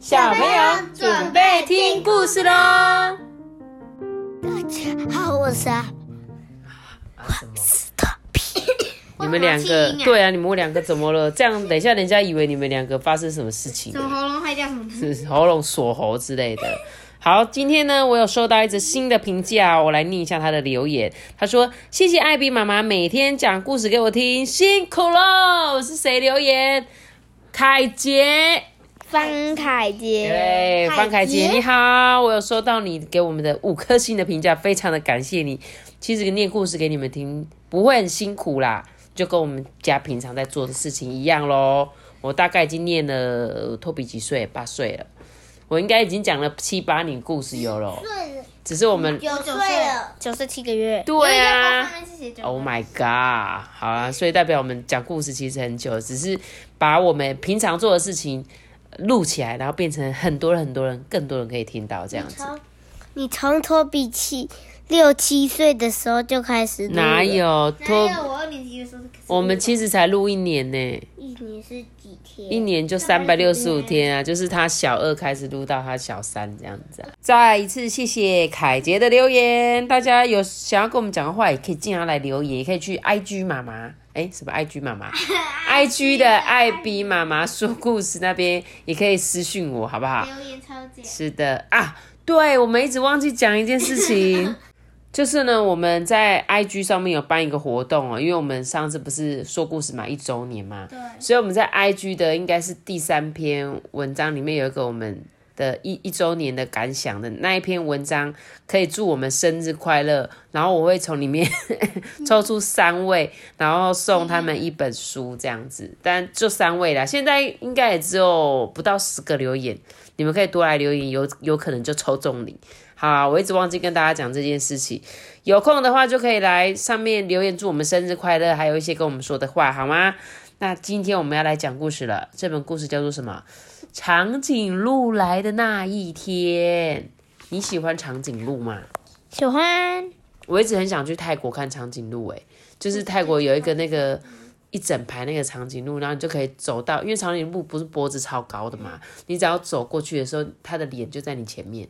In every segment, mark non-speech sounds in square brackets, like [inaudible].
小朋友准备听故事喽！大家好，我是阿斯特皮。你们两个，对啊，你们两个怎么了？这样等一下人家以为你们两个发生什么事情？什么喉咙坏掉什么？是喉咙锁喉之类的。好，今天呢，我有收到一则新的评价，我来念一下他的留言。他说：“谢谢艾比妈妈每天讲故事给我听，辛苦喽。”是谁留言？凯杰，方凯杰，对，方凯杰，你好，我有收到你给我们的五颗星的评价，非常的感谢你。其实念故事给你们听不会很辛苦啦，就跟我们家平常在做的事情一样喽。我大概已经念了，托比几岁？八岁了。我应该已经讲了七八年故事有了，只是我们九岁了，九十七个月。对啊，Oh my god！好啊，所以代表我们讲故事其实很久，只是把我们平常做的事情录起来，然后变成很多人、很多人、更多人可以听到这样子。你从头比起六七岁的时候就开始录，哪有托？我二年级的时候我们其实才录一年呢。一年是几天？一年就三百六十五天啊！就是他小二开始录到他小三这样子啊。再一次谢谢凯杰的留言，大家有想要跟我们讲的话，也可以经常来留言，也可以去 IG 妈妈，哎，什么 IG 妈妈？[laughs] IG 的艾比妈妈说故事那边也可以私信我，好不好？留言超简。是的啊，对我们一直忘记讲一件事情。[laughs] 就是呢，我们在 IG 上面有办一个活动哦，因为我们上次不是说故事嘛，一周年嘛，对，所以我们在 IG 的应该是第三篇文章里面有一个我们的一一周年的感想的那一篇文章，可以祝我们生日快乐，然后我会从里面 [laughs] 抽出三位，然后送他们一本书这样子，但就三位啦，现在应该也只有不到十个留言，你们可以多来留言，有有可能就抽中你。好，我一直忘记跟大家讲这件事情。有空的话就可以来上面留言祝我们生日快乐，还有一些跟我们说的话，好吗？那今天我们要来讲故事了。这本故事叫做什么？长颈鹿来的那一天。你喜欢长颈鹿吗？喜欢。我一直很想去泰国看长颈鹿，诶，就是泰国有一个那个一整排那个长颈鹿，然后你就可以走到，因为长颈鹿不是脖子超高的嘛，你只要走过去的时候，它的脸就在你前面。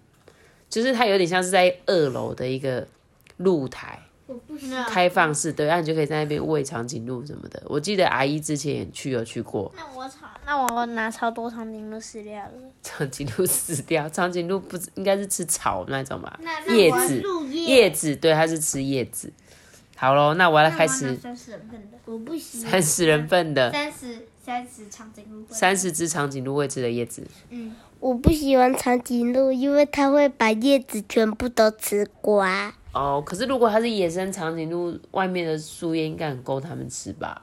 就是它有点像是在二楼的一个露台，开放式，对，然后你就可以在那边喂长颈鹿什么的。我记得阿姨之前也去有去过。那我炒，那我拿超多长颈鹿饲料了。长颈鹿死掉，长颈鹿不应该是吃草那种吧？叶子，叶子，对，它是吃叶子。好喽，那我要开始。三十人份的，我不行。三十人份的。三十，三十长颈鹿。三十只长颈鹿会吃的叶子。嗯。我不喜欢长颈鹿，因为它会把叶子全部都吃光。哦，可是如果它是野生长颈鹿，外面的树叶应该很够它们吃吧？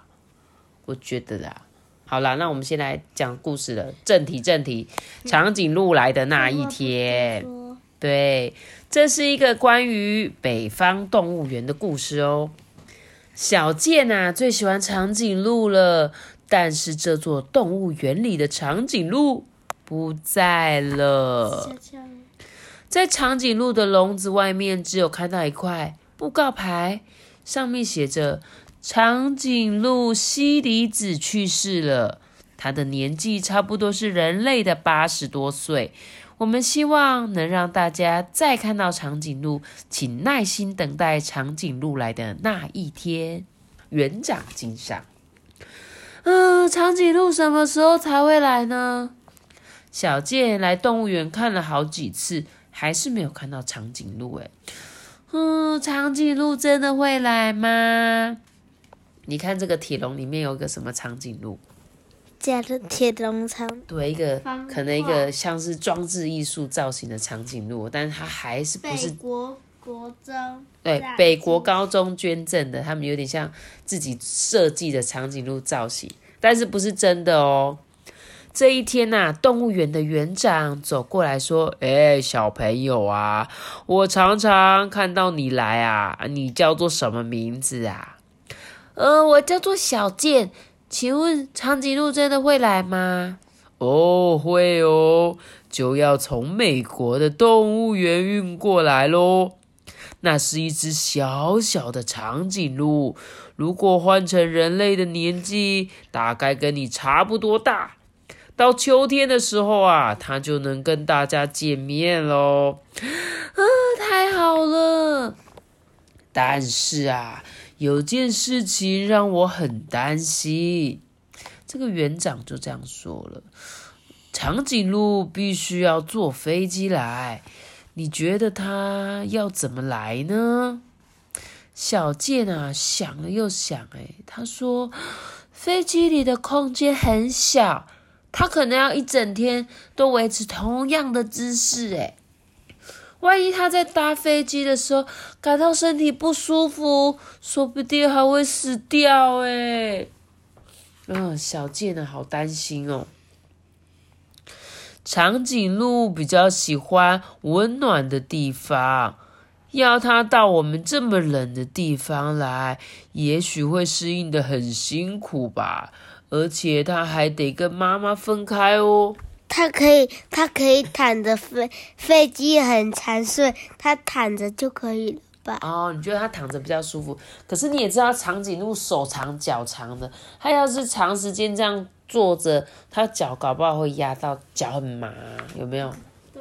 我觉得啦。好啦，那我们先来讲故事了。正题，正题，长颈鹿来的那一天。对，这是一个关于北方动物园的故事哦。小健啊，最喜欢长颈鹿了，但是这座动物园里的长颈鹿。不在了，在长颈鹿的笼子外面，只有看到一块布告牌，上面写着：“长颈鹿西里子去世了，他的年纪差不多是人类的八十多岁。我们希望能让大家再看到长颈鹿，请耐心等待长颈鹿来的那一天。”园长敬上。嗯，长颈鹿什么时候才会来呢？小健来动物园看了好几次，还是没有看到长颈鹿。哎，嗯，长颈鹿真的会来吗？你看这个铁笼里面有个什么长颈鹿？假的铁笼长。对，一个可能一个像是装置艺术造型的长颈鹿，但是它还是不是？北国国中。对，北国高中捐赠的，他们有点像自己设计的长颈鹿造型，但是不是真的哦。这一天呐，动物园的园长走过来说：“哎，小朋友啊，我常常看到你来啊，你叫做什么名字啊？”“呃，我叫做小健，请问长颈鹿真的会来吗？”“哦，会哦，就要从美国的动物园运过来喽。那是一只小小的长颈鹿，如果换成人类的年纪，大概跟你差不多大。”到秋天的时候啊，他就能跟大家见面喽。啊，太好了！但是啊，有件事情让我很担心。这个园长就这样说了：长颈鹿必须要坐飞机来，你觉得它要怎么来呢？小健啊，想了又想，哎，他说，飞机里的空间很小，他可能要一整天都维持同样的姿势，哎，万一他在搭飞机的时候感到身体不舒服，说不定还会死掉，哎，嗯，小健啊，好担心哦。长颈鹿比较喜欢温暖的地方。要它到我们这么冷的地方来，也许会适应的很辛苦吧。而且他还得跟妈妈分开哦。他可以，他可以躺着飞，飞机很长，所以它躺着就可以了吧？哦，你觉得他躺着比较舒服？可是你也知道，长颈鹿手长脚长的，他要是长时间这样坐着，他脚搞不好会压到脚很麻，有没有？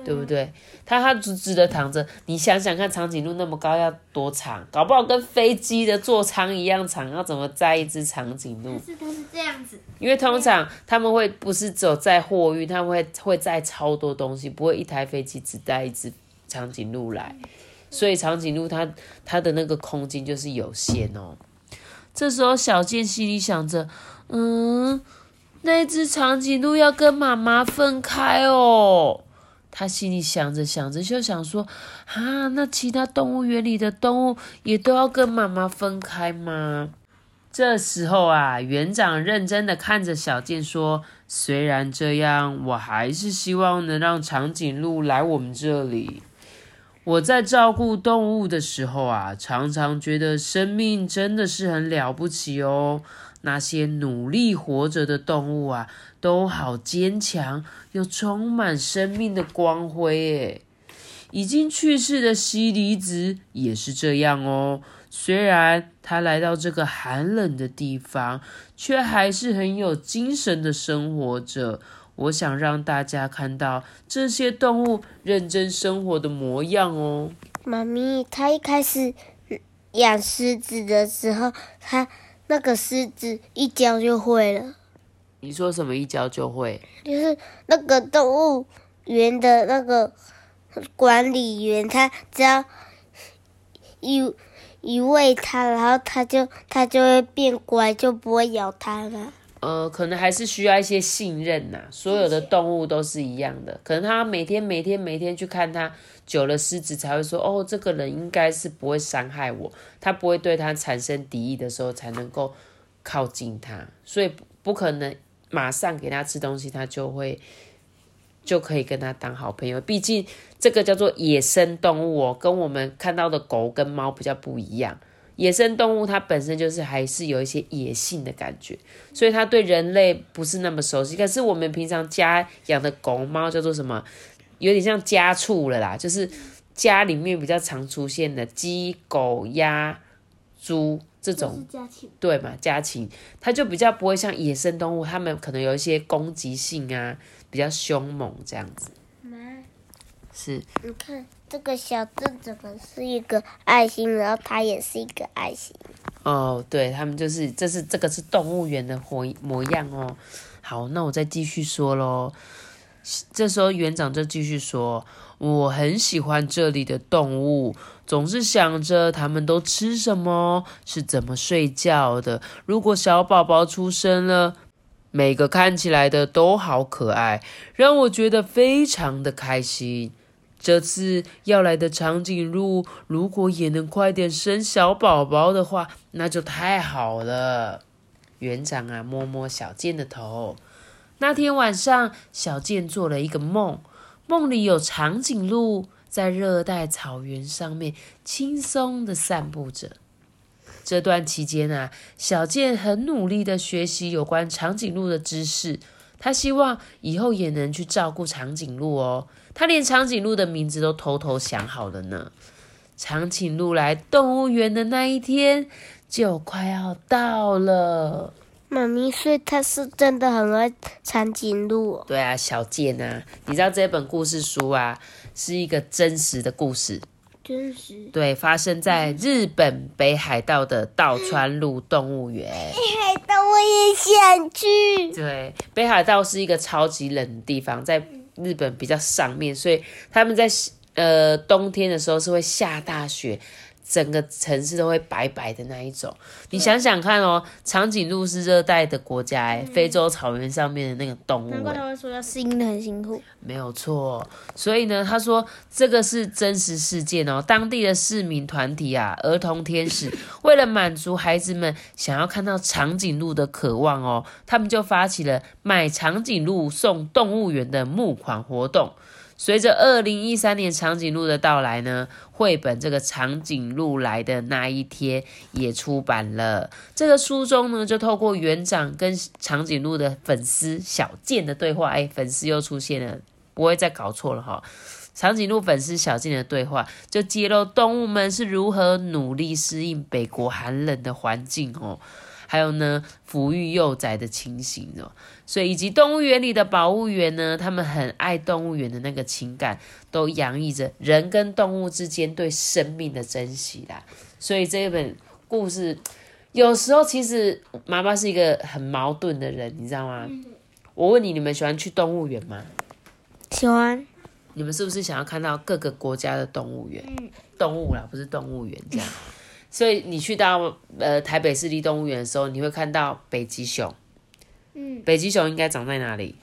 对不对？它它直直的躺着，你想想看，长颈鹿那么高要多长？搞不好跟飞机的座舱一样长，要怎么载一只长颈鹿？是它是这样子，因为通常他们会不是走载货运，他们会会载超多东西，不会一台飞机只带一只长颈鹿来，所以长颈鹿它它的那个空间就是有限哦。这时候小健心里想着，嗯，那只长颈鹿要跟妈妈分开哦。他心里想着想着，就想说：“啊，那其他动物园里的动物也都要跟妈妈分开吗？”这时候啊，园长认真的看着小健说：“虽然这样，我还是希望能让长颈鹿来我们这里。我在照顾动物的时候啊，常常觉得生命真的是很了不起哦。”那些努力活着的动物啊，都好坚强，又充满生命的光辉诶。已经去世的西离子也是这样哦。虽然他来到这个寒冷的地方，却还是很有精神的生活着。我想让大家看到这些动物认真生活的模样哦。妈咪，他一开始养狮子的时候，他。那个狮子一教就会了。你说什么一教就会？就是那个动物园的那个管理员，他只要一一喂它，然后它就它就会变乖，就不会咬它了。呃，可能还是需要一些信任呐。所有的动物都是一样的，可能他每天每天每天去看他。久了，狮子才会说：“哦，这个人应该是不会伤害我，他不会对他产生敌意的时候，才能够靠近他。所以不可能马上给他吃东西，他就会就可以跟他当好朋友。毕竟这个叫做野生动物哦，跟我们看到的狗跟猫比较不一样。野生动物它本身就是还是有一些野性的感觉，所以它对人类不是那么熟悉。可是我们平常家养的狗猫叫做什么？”有点像家畜了啦，就是家里面比较常出现的鸡、狗、鸭、猪这种，对嘛？家禽，它就比较不会像野生动物，它们可能有一些攻击性啊，比较凶猛这样子。妈，是。你看这个小镇怎么是一个爱心，然后它也是一个爱心。哦，对，他们就是，这是这个是动物园的模模样哦。好，那我再继续说喽。这时候园长就继续说：“我很喜欢这里的动物，总是想着他们都吃什么，是怎么睡觉的。如果小宝宝出生了，每个看起来的都好可爱，让我觉得非常的开心。这次要来的长颈鹿，如果也能快点生小宝宝的话，那就太好了。”园长啊，摸摸小健的头。那天晚上，小健做了一个梦，梦里有长颈鹿在热带草原上面轻松的散步着。这段期间啊，小健很努力的学习有关长颈鹿的知识，他希望以后也能去照顾长颈鹿哦。他连长颈鹿的名字都偷偷想好了呢。长颈鹿来动物园的那一天就快要到了。妈咪，所以他是真的很爱长颈鹿、哦。对啊，小健啊，你知道这本故事书啊，是一个真实的故事，真实。对，发生在日本北海道的道川路动物园。北海道我也想去。对，北海道是一个超级冷的地方，在日本比较上面，所以他们在呃冬天的时候是会下大雪，整个城市都会白白的那一种。你想想看哦，长颈鹿是热带的国家，哎、非洲草原上面的那个动物，哎，难怪他会说要适应的很辛苦。没有错。所以呢，他说这个是真实事件哦，当地的市民团体啊，儿童天使 [laughs] 为了满足孩子们想要看到长颈鹿的渴望哦，他们就发起了买长颈鹿送动物园的募款活动。随着二零一三年长颈鹿的到来呢，绘本这个长颈鹿来的那一天也出版了。这个书中呢，就透过园长跟长颈鹿的粉丝小健的对话，哎，粉丝又出现了，不会再搞错了哈。长颈鹿粉丝小健的对话，就揭露动物们是如何努力适应北国寒冷的环境哦，还有呢，抚育幼崽的情形哦。所以以及动物园里的保护员呢，他们很爱动物园的那个情感，都洋溢着人跟动物之间对生命的珍惜啦。所以这一本故事，有时候其实妈妈是一个很矛盾的人，你知道吗？我问你，你们喜欢去动物园吗？喜欢。你们是不是想要看到各个国家的动物园？动物啦，不是动物园这样。所以你去到呃台北市立动物园的时候，你会看到北极熊。嗯，北极熊应该长在哪里？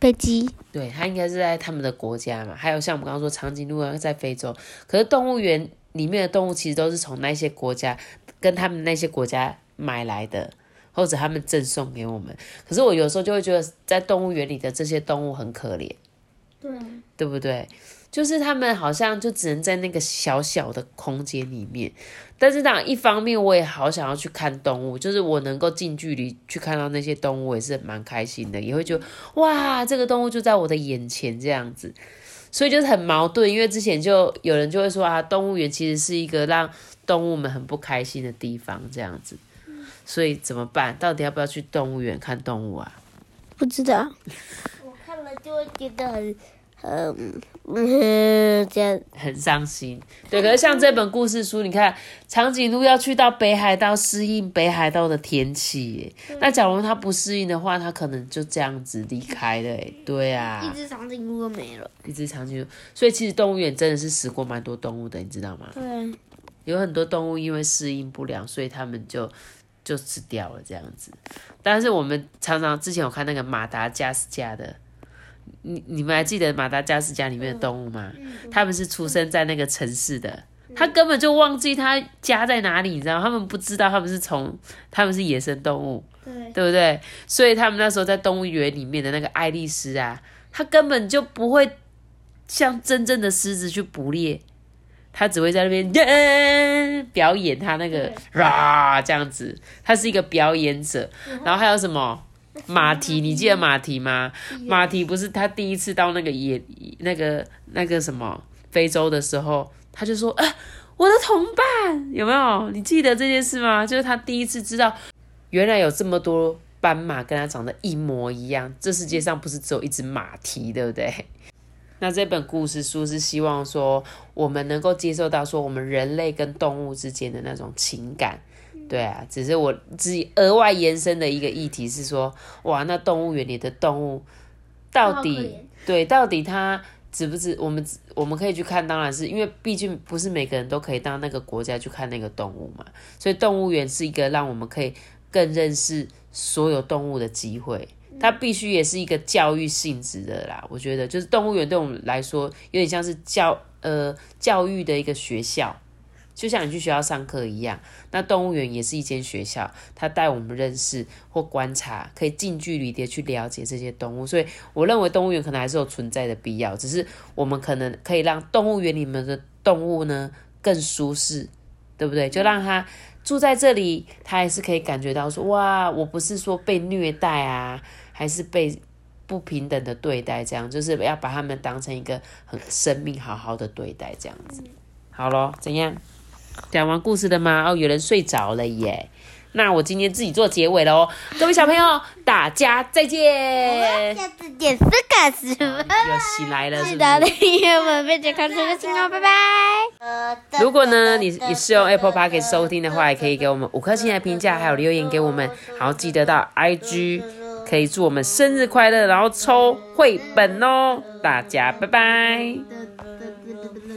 北极。对，它应该是在他们的国家嘛。还有像我们刚刚说长颈鹿啊，在非洲。可是动物园里面的动物其实都是从那些国家跟他们那些国家买来的，或者他们赠送给我们。可是我有时候就会觉得，在动物园里的这些动物很可怜。对，对不对？就是他们好像就只能在那个小小的空间里面，但是当然一方面我也好想要去看动物，就是我能够近距离去看到那些动物，也是蛮开心的，也会觉得哇，这个动物就在我的眼前这样子，所以就是很矛盾。因为之前就有人就会说啊，动物园其实是一个让动物们很不开心的地方，这样子，所以怎么办？到底要不要去动物园看动物啊？不知道。我看了就会觉得很很嗯这样。很伤心。对，可是像这本故事书，你看长颈鹿要去到北海道适应北海道的天气耶，那假如它不适应的话，它可能就这样子离开了。哎，对啊一，只长颈鹿都没了。一只长颈鹿，所以其实动物园真的是死过蛮多动物的，你知道吗？对，有很多动物因为适应不良，所以他们就就死掉了这样子。但是我们常常之前有看那个马达加斯加的，你你们还记得马达加斯加里面的动物吗？他们是出生在那个城市的，他根本就忘记他家在哪里，你知道？他们不知道他们是从他们是野生动物，对，对不对？所以他们那时候在动物园里面的那个爱丽丝啊，他根本就不会像真正的狮子去捕猎，他只会在那边、耶表演他那个啦这样子，他是一个表演者。然后还有什么马蹄？你记得马蹄吗？马蹄不是他第一次到那个野那个那个什么非洲的时候，他就说啊。我的同伴有没有？你记得这件事吗？就是他第一次知道原来有这么多斑马跟他长得一模一样，这世界上不是只有一只马蹄，对不对？那这本故事书是希望说，我们能够接受到说，我们人类跟动物之间的那种情感，对啊。只是我自己额外延伸的一个议题是说，哇，那动物园里的动物到底对，到底它值不值？我们我们可以去看，当然是因为毕竟不是每个人都可以到那个国家去看那个动物嘛，所以动物园是一个让我们可以更认识所有动物的机会。它必须也是一个教育性质的啦，我觉得就是动物园对我们来说有点像是教呃教育的一个学校，就像你去学校上课一样。那动物园也是一间学校，它带我们认识或观察，可以近距离的去了解这些动物。所以我认为动物园可能还是有存在的必要，只是我们可能可以让动物园里面的动物呢更舒适，对不对？就让它住在这里，它还是可以感觉到说，哇，我不是说被虐待啊，还是被不平等的对待，这样就是要把他们当成一个很生命好好的对待，这样子。好咯，怎样？讲完故事了吗？哦，有人睡着了耶。那我今天自己做结尾喽，各位小朋友，大家再见。下次见，是个什么。又醒来了，是不记得是？订阅我们被健康这个信哦，拜拜。如果呢，你你是用 Apple Park 收听的话，也可以给我们五颗星的评价，还有留言给我们。然后记得到 IG 可以祝我们生日快乐然后抽绘本哦。大家拜拜。